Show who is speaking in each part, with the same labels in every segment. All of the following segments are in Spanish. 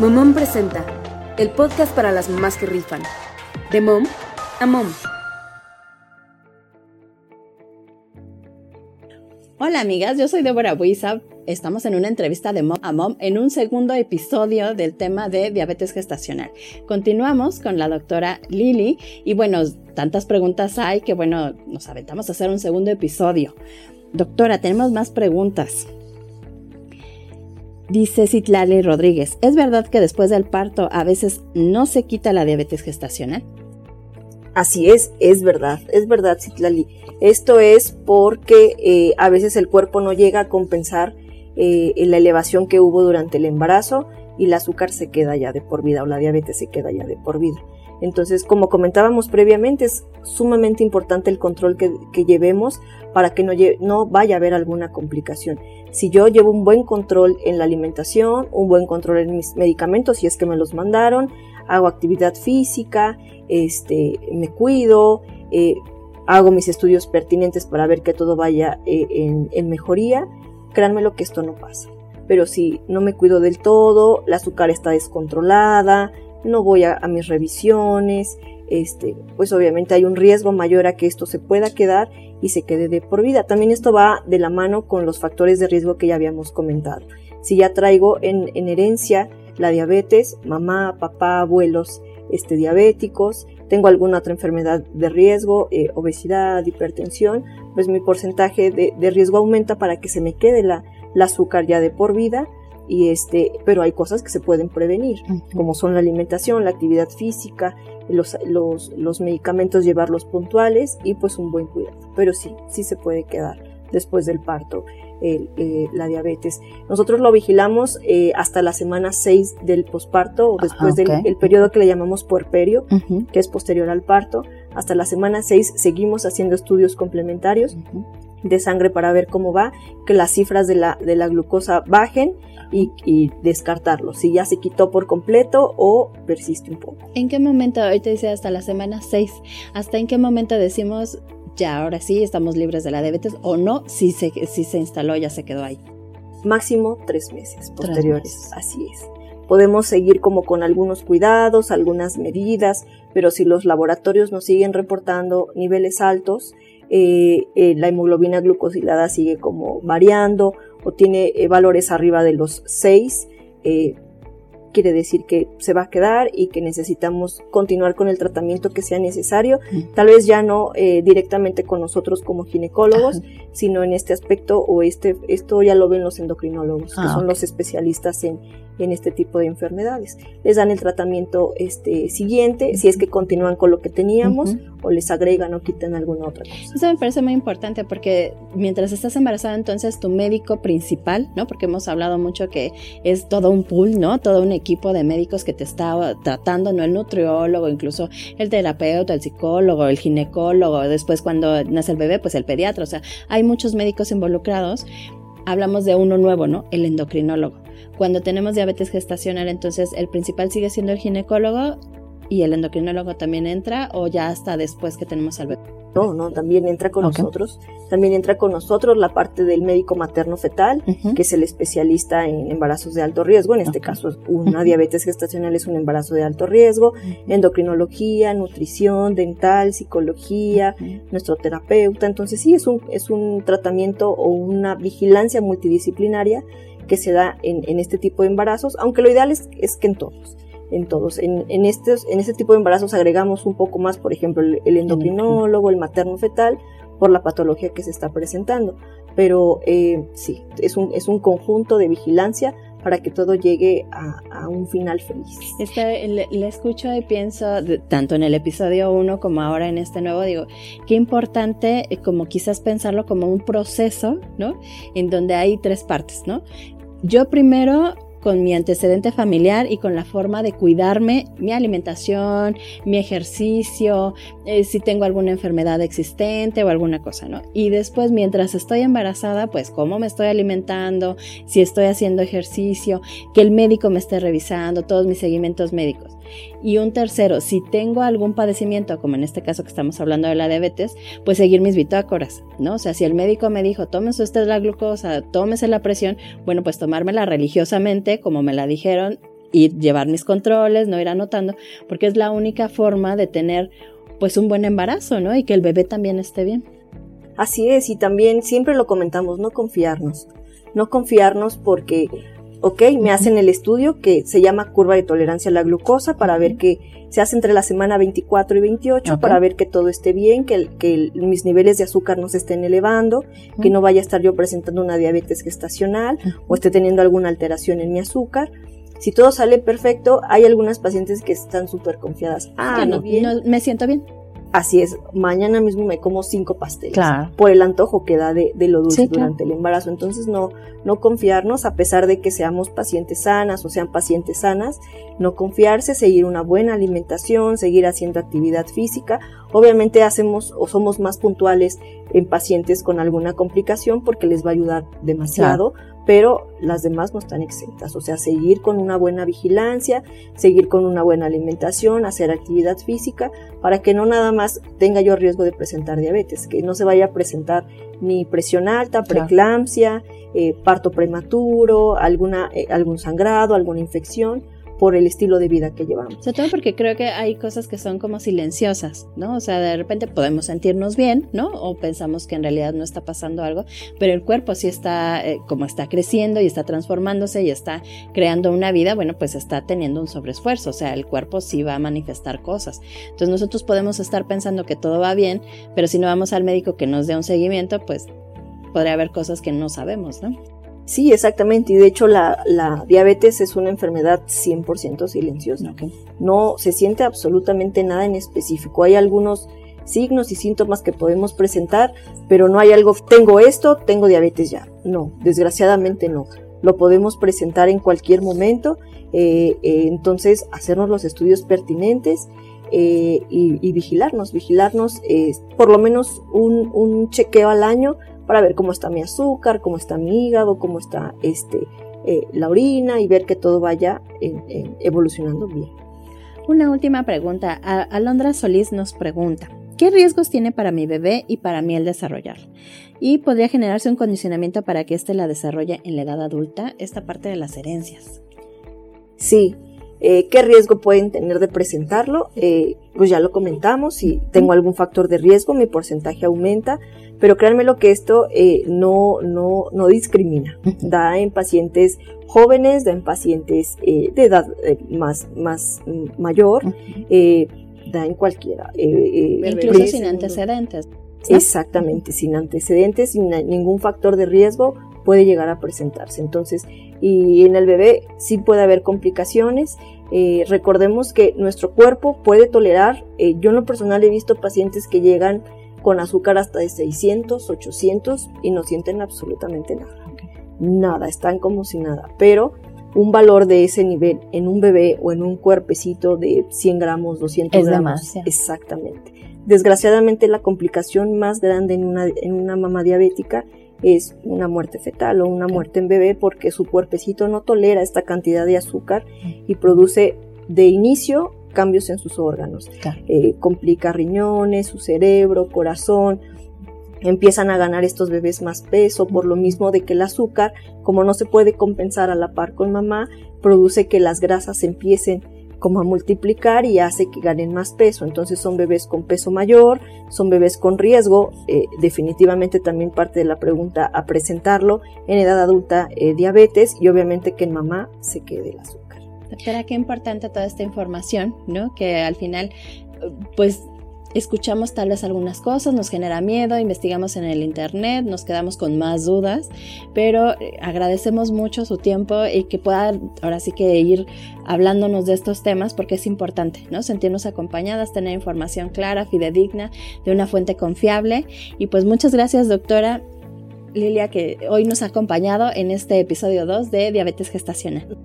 Speaker 1: Momom presenta el podcast para las mamás que rifan. De mom a mom.
Speaker 2: Hola amigas, yo soy Débora Buiza. Estamos en una entrevista de Mom a Mom en un segundo episodio del tema de diabetes gestacional. Continuamos con la doctora Lili y bueno, tantas preguntas hay que bueno, nos aventamos a hacer un segundo episodio. Doctora, tenemos más preguntas. Dice Citlali Rodríguez, ¿es verdad que después del parto a veces no se quita la diabetes gestacional?
Speaker 3: Así es, es verdad, es verdad, Citlali. Esto es porque eh, a veces el cuerpo no llega a compensar eh, la elevación que hubo durante el embarazo y el azúcar se queda ya de por vida o la diabetes se queda ya de por vida. Entonces, como comentábamos previamente, es sumamente importante el control que, llevemos para que no, vaya a haber alguna complicación. Si yo llevo un buen control en la alimentación, un buen control en mis medicamentos, si es que me los mandaron, hago actividad física, este, me cuido, eh, hago mis estudios pertinentes para ver que todo vaya eh, en, mejoría, créanme lo que esto no pasa. Pero si no me cuido del todo, la azúcar está descontrolada, no voy a, mis revisiones, este, pues obviamente hay un riesgo mayor a que esto se pueda quedar y se quede de por vida. También esto va de la mano con los factores de riesgo que ya habíamos comentado. Si ya traigo en, herencia la diabetes, mamá, papá, abuelos este, diabéticos, tengo alguna otra enfermedad de riesgo, eh, obesidad, hipertensión, pues mi porcentaje de, riesgo aumenta para que se me quede la, la azúcar ya de por vida y este, pero hay cosas que se pueden prevenir, como son la alimentación, la actividad física, los, los, los, medicamentos llevarlos puntuales y pues un buen cuidado. Pero sí, sí se puede quedar después del parto eh, la diabetes. Nosotros lo vigilamos eh, hasta la semana 6 del posparto o después del el periodo que le llamamos puerperio, que es posterior al parto. Hasta la semana 6 seguimos haciendo estudios complementarios de sangre para ver cómo va, que las cifras de la, de la glucosa bajen y, descartarlo, si ya se quitó por completo o persiste un poco.
Speaker 2: ¿En qué momento, te dice hasta la semana 6, hasta en qué momento decimos ya ahora sí estamos libres de la diabetes o no, si se, si se instaló ya se quedó ahí?
Speaker 3: Máximo tres meses posteriores, así es. Podemos seguir como con algunos cuidados, algunas medidas, pero si los laboratorios nos siguen reportando niveles altos, eh, eh, la hemoglobina glucosilada sigue como variando o tiene eh, valores arriba de los 6, quiere decir que se va a quedar y que necesitamos continuar con el tratamiento que sea necesario, tal vez ya no directamente con nosotros como ginecólogos, sino en este aspecto o este, esto ya lo ven los endocrinólogos, que ah, son los especialistas en, en este tipo de enfermedades. Les dan el tratamiento este, siguiente, si es que continúan con lo que teníamos, o les agregan o quitan alguna otra cosa.
Speaker 2: Eso me parece muy importante porque mientras estás embarazada, entonces tu médico principal, ¿no? Porque hemos hablado mucho que es todo un pool, ¿no? Todo un equipo de médicos que te está tratando, no el nutriólogo, incluso el terapeuta, el psicólogo, el ginecólogo, después cuando nace el bebé, pues el pediatra, o sea, hay muchos médicos involucrados. Hablamos de uno nuevo, ¿no? El endocrinólogo cuando tenemos diabetes gestacional, entonces el principal sigue siendo el ginecólogo y el endocrinólogo también entra o ya hasta después que tenemos al bebé.
Speaker 3: No, no, también entra con nosotros. También entra con nosotros la parte del médico materno fetal, que es el especialista en embarazos de alto riesgo. En este caso, una diabetes gestacional es un embarazo de alto riesgo. Endocrinología, nutrición, dental, psicología, nuestro terapeuta. Entonces, sí, es un, es un tratamiento o una vigilancia multidisciplinaria que se da en, este tipo de embarazos, aunque lo ideal es, que en todos. En todos. En, estos, en este tipo de embarazos agregamos un poco más, por ejemplo, el, endocrinólogo, el materno fetal, por la patología que se está presentando. Pero eh, sí, es un, es un conjunto de vigilancia para que todo llegue a, un final feliz.
Speaker 2: Este, le, escucho y pienso, tanto en el episodio 1 como ahora en este nuevo, digo, qué importante eh, como quizás pensarlo como un proceso, ¿no? En donde hay tres partes, ¿no? Yo primero con mi antecedente familiar y con la forma de cuidarme, mi alimentación, mi ejercicio, eh, si tengo alguna enfermedad existente o alguna cosa, ¿no? Y después, mientras estoy embarazada, pues cómo me estoy alimentando, si estoy haciendo ejercicio, que el médico me esté revisando, todos mis seguimientos médicos. Y un tercero, si tengo algún padecimiento, como en este caso que estamos hablando de la diabetes, pues seguir mis bitácoras, ¿no? O sea, si el médico me dijo, tómese usted la glucosa, tómese la presión, bueno, pues tomármela religiosamente, como me la dijeron, ir llevar mis controles, no ir anotando, porque es la única forma de tener pues un buen embarazo, ¿no? Y que el bebé también esté bien.
Speaker 3: Así es, y también siempre lo comentamos, no confiarnos. No confiarnos porque ok, me hacen el estudio que se llama curva de tolerancia a la glucosa para ver que se hace entre la semana 24 y 28 para ver que todo esté bien, que, que mis niveles de azúcar no se estén elevando, que no vaya a estar yo presentando una diabetes gestacional o esté teniendo alguna alteración en mi azúcar. Si todo sale perfecto, hay algunas pacientes que están súper confiadas.
Speaker 2: Ah, no, no, me siento bien.
Speaker 3: Así es, mañana mismo me como cinco pasteles por el antojo que da de, lo dulce durante el embarazo. Entonces no, no confiarnos a pesar de que seamos pacientes sanas o sean pacientes sanas, no confiarse, seguir una buena alimentación, seguir haciendo actividad física. Obviamente hacemos o somos más puntuales en pacientes con alguna complicación porque les va a ayudar demasiado, pero las demás no están exentas. O sea, seguir con una buena vigilancia, seguir con una buena alimentación, hacer actividad física, para que no nada más tenga yo riesgo de presentar diabetes, que no se vaya a presentar ni presión alta, preeclampsia, eh, parto prematuro, alguna, eh, algún sangrado, alguna infección por el estilo de vida que llevamos.
Speaker 2: Sobre todo porque creo que hay cosas que son como silenciosas, ¿no? O sea, de repente podemos sentirnos bien, ¿no? O pensamos que en realidad no está pasando algo, pero el cuerpo sí está, eh, como está creciendo y está transformándose y está creando una vida, bueno, pues está teniendo un sobreesfuerzo, o sea, el cuerpo sí va a manifestar cosas. Entonces nosotros podemos estar pensando que todo va bien, pero si no vamos al médico que nos dé un seguimiento, pues podría haber cosas que no sabemos, ¿no?
Speaker 3: Sí, exactamente. Y de hecho la, diabetes es una enfermedad 100% silenciosa. No se siente absolutamente nada en específico. Hay algunos signos y síntomas que podemos presentar, pero no hay algo, tengo esto, tengo diabetes ya. No, desgraciadamente no. Lo podemos presentar en cualquier momento. Eh, eh, entonces, hacernos los estudios pertinentes. Eh, y, vigilarnos, vigilarnos por lo menos un, un chequeo al año para ver cómo está mi azúcar, cómo está mi hígado, cómo está este, eh, la orina y ver que todo vaya evolucionando bien.
Speaker 2: Una última pregunta. Alondra Solís nos pregunta, ¿qué riesgos tiene para mi bebé y para mí el desarrollar? ¿Y podría generarse un condicionamiento para que éste la desarrolle en la edad adulta? Esta parte de las herencias.
Speaker 3: Sí, eh, ¿Qué riesgo pueden tener de presentarlo? Eh, pues ya lo comentamos, si tengo algún factor de riesgo, mi porcentaje aumenta, pero créanme lo que esto eh, no, no, no discrimina. Da en pacientes jóvenes, da en pacientes eh, de edad eh, más, más mm, mayor, da en cualquiera.
Speaker 2: Incluso sin antecedentes.
Speaker 3: Exactamente, sin antecedentes, sin ningún factor de riesgo puede llegar a presentarse. Entonces, y en el bebé sí puede haber complicaciones. Recordemos que nuestro cuerpo puede tolerar, yo en lo personal he visto pacientes que llegan con azúcar hasta de 600, 800 y no sienten absolutamente nada. Nada, están como si nada. Pero un valor de ese nivel en un bebé o en un cuerpecito de 100 gramos, 200 gramos. Exactamente. Desgraciadamente la complicación más grande en una, en una mamá diabética es una muerte fetal o una muerte en bebé porque su cuerpecito no tolera esta cantidad de azúcar y produce de inicio cambios en sus órganos. Eh, complica riñones, su cerebro, corazón. Empiezan a ganar estos bebés más peso por lo mismo de que el azúcar, como no se puede compensar a la par con mamá, produce que las grasas empiecen como a multiplicar y hace que ganen más peso. Entonces son bebés con peso mayor, son bebés con riesgo, eh, definitivamente también parte de la pregunta a presentarlo en edad adulta eh, diabetes y obviamente que en mamá se quede el azúcar.
Speaker 2: Pero qué importante toda esta información, ¿no? Que al final, pues escuchamos tal vez algunas cosas, nos genera miedo, investigamos en el internet, nos quedamos con más dudas, pero eh, agradecemos mucho su tiempo y que pueda ahora sí que ir hablándonos de estos temas porque es importante, ¿no? Sentirnos acompañadas, tener información clara, fidedigna, de una fuente confiable. Y pues muchas gracias, doctora Lilia, que hoy nos ha acompañado en este episodio 2 de Diabetes Gestacional.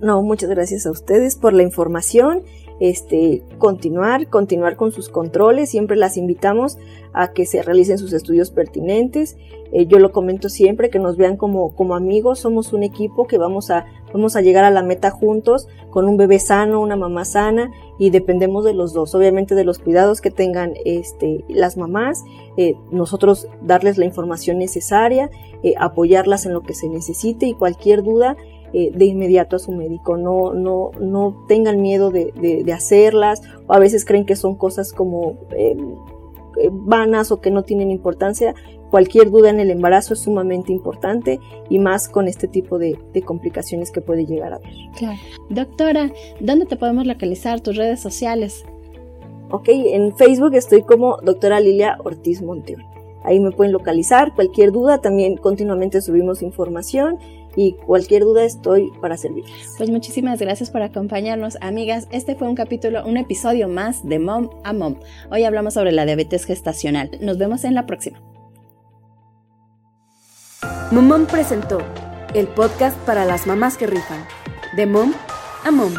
Speaker 3: No, muchas gracias a ustedes por la información. Este, continuar, continuar con sus controles. Siempre las invitamos a que se realicen sus estudios pertinentes. Eh, yo lo comento siempre, que nos vean como, como amigos. Somos un equipo que vamos a, vamos a llegar a la meta juntos con un bebé sano, una mamá sana y dependemos de los dos. Obviamente de los cuidados que tengan este, las mamás. Eh, nosotros darles la información necesaria, eh, apoyarlas en lo que se necesite y cualquier duda eh, de inmediato a su médico, no, no, no tengan miedo de, de, hacerlas, o a veces creen que son cosas como em, eh, vanas o que no tienen importancia. Cualquier duda en el embarazo es sumamente importante y más con este tipo de, de complicaciones que puede llegar a haber.
Speaker 2: Claro. Doctora, ¿dónde te podemos localizar? ¿Tus redes sociales?
Speaker 3: Ok, en Facebook estoy como doctora Lilia Ortiz Monteón. Ahí me pueden localizar, cualquier duda, también continuamente subimos información y cualquier duda estoy para servirles.
Speaker 2: Pues muchísimas gracias por acompañarnos, amigas. Este fue un capítulo, un episodio más de Mom a Mom. Hoy hablamos sobre la diabetes gestacional. Nos vemos en la próxima.
Speaker 1: Mom presentó el podcast para las mamás que rifan, de Mom a Mom.